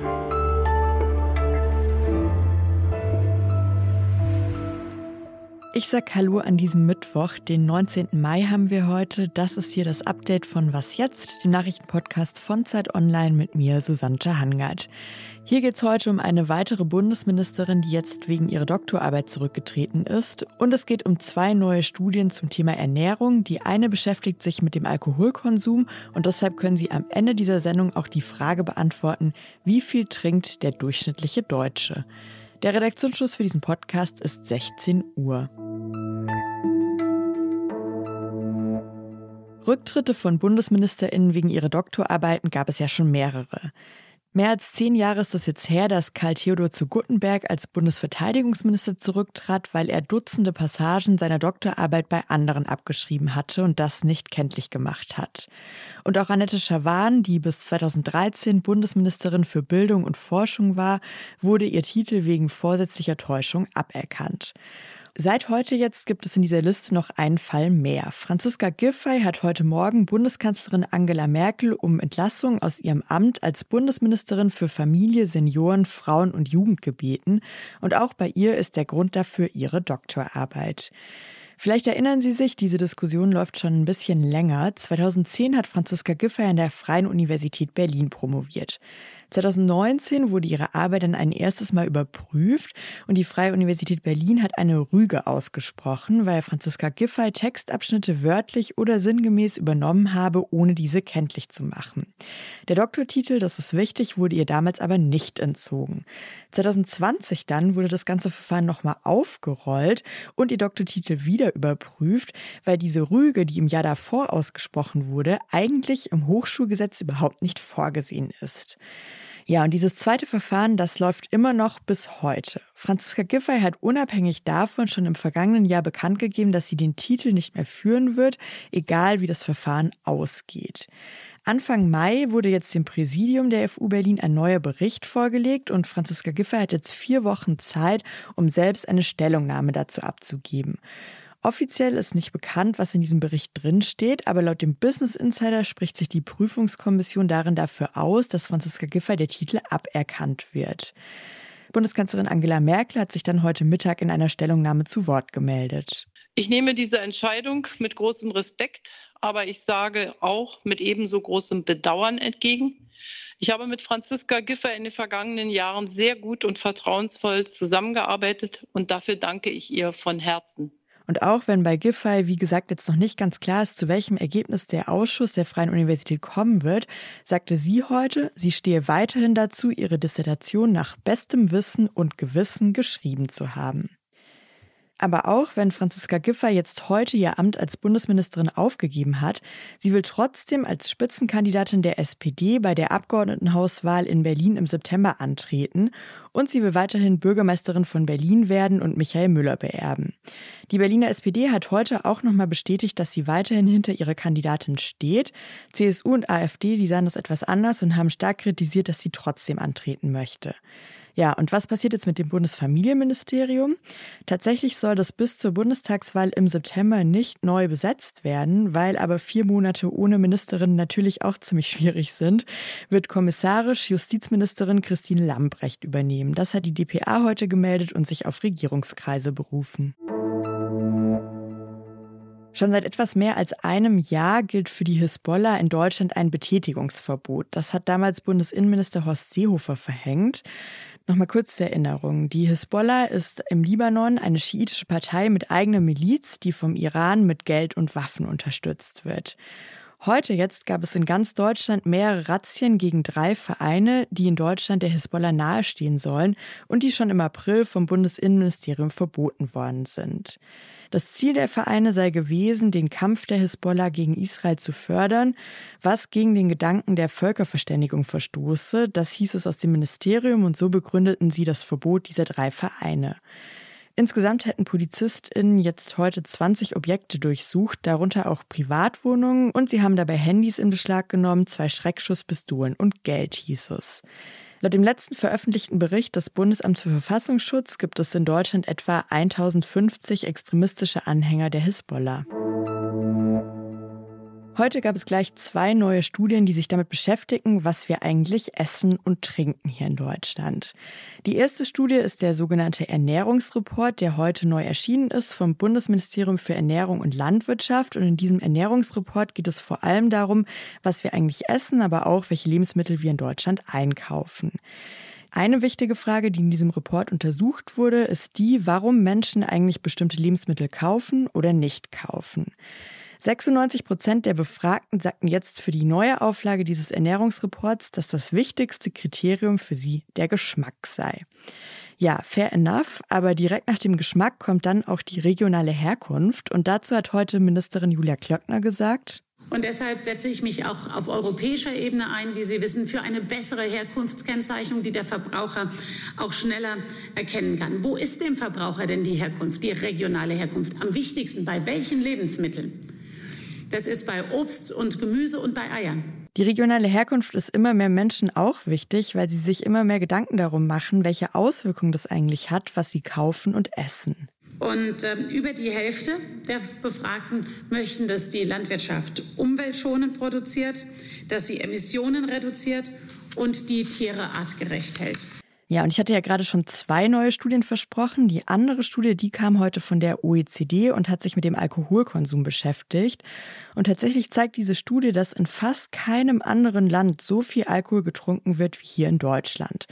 you Ich sag Hallo an diesem Mittwoch, den 19. Mai haben wir heute. Das ist hier das Update von Was jetzt, dem Nachrichtenpodcast von Zeit Online mit mir, Susanne Hangard. Hier geht es heute um eine weitere Bundesministerin, die jetzt wegen ihrer Doktorarbeit zurückgetreten ist. Und es geht um zwei neue Studien zum Thema Ernährung. Die eine beschäftigt sich mit dem Alkoholkonsum und deshalb können Sie am Ende dieser Sendung auch die Frage beantworten, wie viel trinkt der durchschnittliche Deutsche? Der Redaktionsschluss für diesen Podcast ist 16 Uhr. Rücktritte von BundesministerInnen wegen ihrer Doktorarbeiten gab es ja schon mehrere. Mehr als zehn Jahre ist es jetzt her, dass Karl Theodor zu Guttenberg als Bundesverteidigungsminister zurücktrat, weil er Dutzende Passagen seiner Doktorarbeit bei anderen abgeschrieben hatte und das nicht kenntlich gemacht hat. Und auch Annette Schawan, die bis 2013 Bundesministerin für Bildung und Forschung war, wurde ihr Titel wegen vorsätzlicher Täuschung aberkannt. Seit heute jetzt gibt es in dieser Liste noch einen Fall mehr. Franziska Giffey hat heute Morgen Bundeskanzlerin Angela Merkel um Entlassung aus ihrem Amt als Bundesministerin für Familie, Senioren, Frauen und Jugend gebeten. Und auch bei ihr ist der Grund dafür ihre Doktorarbeit. Vielleicht erinnern Sie sich, diese Diskussion läuft schon ein bisschen länger. 2010 hat Franziska Giffey an der Freien Universität Berlin promoviert. 2019 wurde ihre Arbeit dann ein erstes Mal überprüft und die Freie Universität Berlin hat eine Rüge ausgesprochen, weil Franziska Giffey Textabschnitte wörtlich oder sinngemäß übernommen habe, ohne diese kenntlich zu machen. Der Doktortitel, das ist wichtig, wurde ihr damals aber nicht entzogen. 2020 dann wurde das ganze Verfahren nochmal aufgerollt und ihr Doktortitel wieder überprüft, weil diese Rüge, die im Jahr davor ausgesprochen wurde, eigentlich im Hochschulgesetz überhaupt nicht vorgesehen ist. Ja, und dieses zweite Verfahren, das läuft immer noch bis heute. Franziska Giffey hat unabhängig davon schon im vergangenen Jahr bekannt gegeben, dass sie den Titel nicht mehr führen wird, egal wie das Verfahren ausgeht. Anfang Mai wurde jetzt dem Präsidium der FU Berlin ein neuer Bericht vorgelegt und Franziska Giffey hat jetzt vier Wochen Zeit, um selbst eine Stellungnahme dazu abzugeben. Offiziell ist nicht bekannt, was in diesem Bericht drinsteht, aber laut dem Business Insider spricht sich die Prüfungskommission darin dafür aus, dass Franziska Giffey der Titel aberkannt wird. Bundeskanzlerin Angela Merkel hat sich dann heute Mittag in einer Stellungnahme zu Wort gemeldet. Ich nehme diese Entscheidung mit großem Respekt, aber ich sage auch mit ebenso großem Bedauern entgegen. Ich habe mit Franziska Giffey in den vergangenen Jahren sehr gut und vertrauensvoll zusammengearbeitet und dafür danke ich ihr von Herzen. Und auch wenn bei Giffey, wie gesagt, jetzt noch nicht ganz klar ist, zu welchem Ergebnis der Ausschuss der Freien Universität kommen wird, sagte sie heute, sie stehe weiterhin dazu, ihre Dissertation nach bestem Wissen und Gewissen geschrieben zu haben. Aber auch wenn Franziska Giffey jetzt heute ihr Amt als Bundesministerin aufgegeben hat, sie will trotzdem als Spitzenkandidatin der SPD bei der Abgeordnetenhauswahl in Berlin im September antreten und sie will weiterhin Bürgermeisterin von Berlin werden und Michael Müller beerben. Die Berliner SPD hat heute auch nochmal bestätigt, dass sie weiterhin hinter ihrer Kandidatin steht. CSU und AfD, die sahen das etwas anders und haben stark kritisiert, dass sie trotzdem antreten möchte. Ja, und was passiert jetzt mit dem Bundesfamilienministerium? Tatsächlich soll das bis zur Bundestagswahl im September nicht neu besetzt werden, weil aber vier Monate ohne Ministerin natürlich auch ziemlich schwierig sind, wird kommissarisch Justizministerin Christine Lambrecht übernehmen. Das hat die DPA heute gemeldet und sich auf Regierungskreise berufen. Schon seit etwas mehr als einem Jahr gilt für die Hisbollah in Deutschland ein Betätigungsverbot. Das hat damals Bundesinnenminister Horst Seehofer verhängt. Nochmal kurz zur Erinnerung. Die Hisbollah ist im Libanon eine schiitische Partei mit eigener Miliz, die vom Iran mit Geld und Waffen unterstützt wird. Heute jetzt gab es in ganz Deutschland mehrere Razzien gegen drei Vereine, die in Deutschland der Hisbollah nahestehen sollen und die schon im April vom Bundesinnenministerium verboten worden sind. Das Ziel der Vereine sei gewesen, den Kampf der Hisbollah gegen Israel zu fördern, was gegen den Gedanken der Völkerverständigung verstoße. Das hieß es aus dem Ministerium und so begründeten sie das Verbot dieser drei Vereine. Insgesamt hätten PolizistInnen jetzt heute 20 Objekte durchsucht, darunter auch Privatwohnungen, und sie haben dabei Handys in Beschlag genommen, zwei Schreckschusspistolen und Geld, hieß es. Laut dem letzten veröffentlichten Bericht des Bundesamts für Verfassungsschutz gibt es in Deutschland etwa 1050 extremistische Anhänger der Hisbollah. Heute gab es gleich zwei neue Studien, die sich damit beschäftigen, was wir eigentlich essen und trinken hier in Deutschland. Die erste Studie ist der sogenannte Ernährungsreport, der heute neu erschienen ist vom Bundesministerium für Ernährung und Landwirtschaft. Und in diesem Ernährungsreport geht es vor allem darum, was wir eigentlich essen, aber auch welche Lebensmittel wir in Deutschland einkaufen. Eine wichtige Frage, die in diesem Report untersucht wurde, ist die, warum Menschen eigentlich bestimmte Lebensmittel kaufen oder nicht kaufen. 96 Prozent der Befragten sagten jetzt für die neue Auflage dieses Ernährungsreports, dass das wichtigste Kriterium für sie der Geschmack sei. Ja, fair enough, aber direkt nach dem Geschmack kommt dann auch die regionale Herkunft. Und dazu hat heute Ministerin Julia Klöckner gesagt, und deshalb setze ich mich auch auf europäischer Ebene ein, wie Sie wissen, für eine bessere Herkunftskennzeichnung, die der Verbraucher auch schneller erkennen kann. Wo ist dem Verbraucher denn die Herkunft, die regionale Herkunft? Am wichtigsten bei welchen Lebensmitteln? Das ist bei Obst und Gemüse und bei Eiern. Die regionale Herkunft ist immer mehr Menschen auch wichtig, weil sie sich immer mehr Gedanken darum machen, welche Auswirkungen das eigentlich hat, was sie kaufen und essen. Und äh, über die Hälfte der Befragten möchten, dass die Landwirtschaft umweltschonend produziert, dass sie Emissionen reduziert und die Tiere artgerecht hält. Ja, und ich hatte ja gerade schon zwei neue Studien versprochen. Die andere Studie, die kam heute von der OECD und hat sich mit dem Alkoholkonsum beschäftigt. Und tatsächlich zeigt diese Studie, dass in fast keinem anderen Land so viel Alkohol getrunken wird wie hier in Deutschland.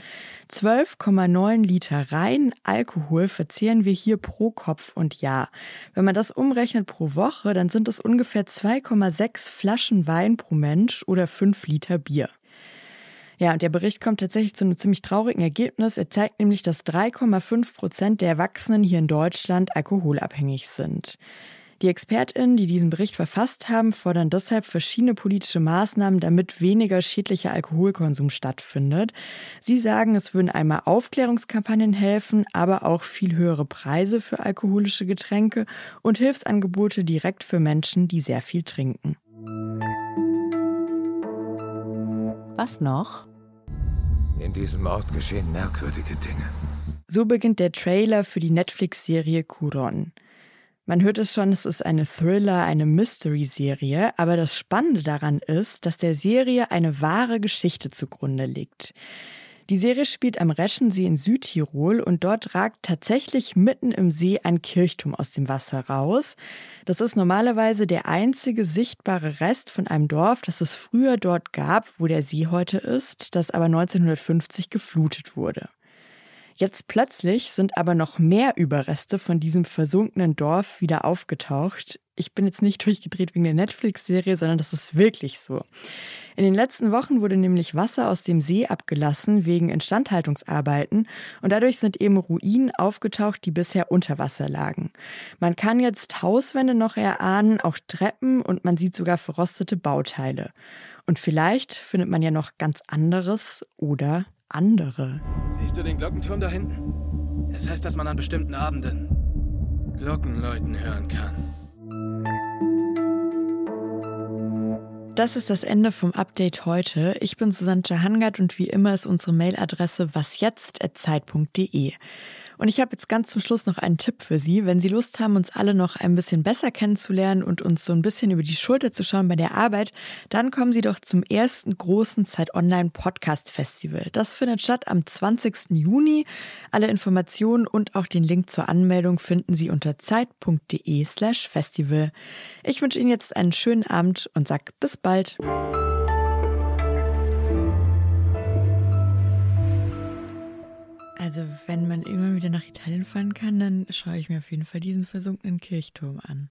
12,9 Liter rein Alkohol verzehren wir hier pro Kopf und Jahr. Wenn man das umrechnet pro Woche, dann sind es ungefähr 2,6 Flaschen Wein pro Mensch oder 5 Liter Bier. Ja, und der Bericht kommt tatsächlich zu einem ziemlich traurigen Ergebnis. Er zeigt nämlich, dass 3,5 Prozent der Erwachsenen hier in Deutschland alkoholabhängig sind. Die ExpertInnen, die diesen Bericht verfasst haben, fordern deshalb verschiedene politische Maßnahmen, damit weniger schädlicher Alkoholkonsum stattfindet. Sie sagen, es würden einmal Aufklärungskampagnen helfen, aber auch viel höhere Preise für alkoholische Getränke und Hilfsangebote direkt für Menschen, die sehr viel trinken. Was noch? In diesem Ort geschehen merkwürdige Dinge. So beginnt der Trailer für die Netflix-Serie Kuron. Man hört es schon, es ist eine Thriller, eine Mystery-Serie, aber das Spannende daran ist, dass der Serie eine wahre Geschichte zugrunde liegt. Die Serie spielt am Reschensee in Südtirol und dort ragt tatsächlich mitten im See ein Kirchturm aus dem Wasser raus. Das ist normalerweise der einzige sichtbare Rest von einem Dorf, das es früher dort gab, wo der See heute ist, das aber 1950 geflutet wurde. Jetzt plötzlich sind aber noch mehr Überreste von diesem versunkenen Dorf wieder aufgetaucht. Ich bin jetzt nicht durchgedreht wegen der Netflix-Serie, sondern das ist wirklich so. In den letzten Wochen wurde nämlich Wasser aus dem See abgelassen wegen Instandhaltungsarbeiten und dadurch sind eben Ruinen aufgetaucht, die bisher unter Wasser lagen. Man kann jetzt Hauswände noch erahnen, auch Treppen und man sieht sogar verrostete Bauteile. Und vielleicht findet man ja noch ganz anderes oder andere. Siehst du den Glockenturm da hinten? Das heißt, dass man an bestimmten Abenden Glockenläuten hören kann. Das ist das Ende vom Update heute. Ich bin Susanne Jahangard und wie immer ist unsere Mailadresse wasjetzt.zeit.de. Und ich habe jetzt ganz zum Schluss noch einen Tipp für Sie. Wenn Sie Lust haben, uns alle noch ein bisschen besser kennenzulernen und uns so ein bisschen über die Schulter zu schauen bei der Arbeit, dann kommen Sie doch zum ersten großen Zeit Online Podcast Festival. Das findet statt am 20. Juni. Alle Informationen und auch den Link zur Anmeldung finden Sie unter zeit.de slash festival. Ich wünsche Ihnen jetzt einen schönen Abend und sag bis bald. Also wenn man irgendwann wieder nach Italien fahren kann, dann schaue ich mir auf jeden Fall diesen versunkenen Kirchturm an.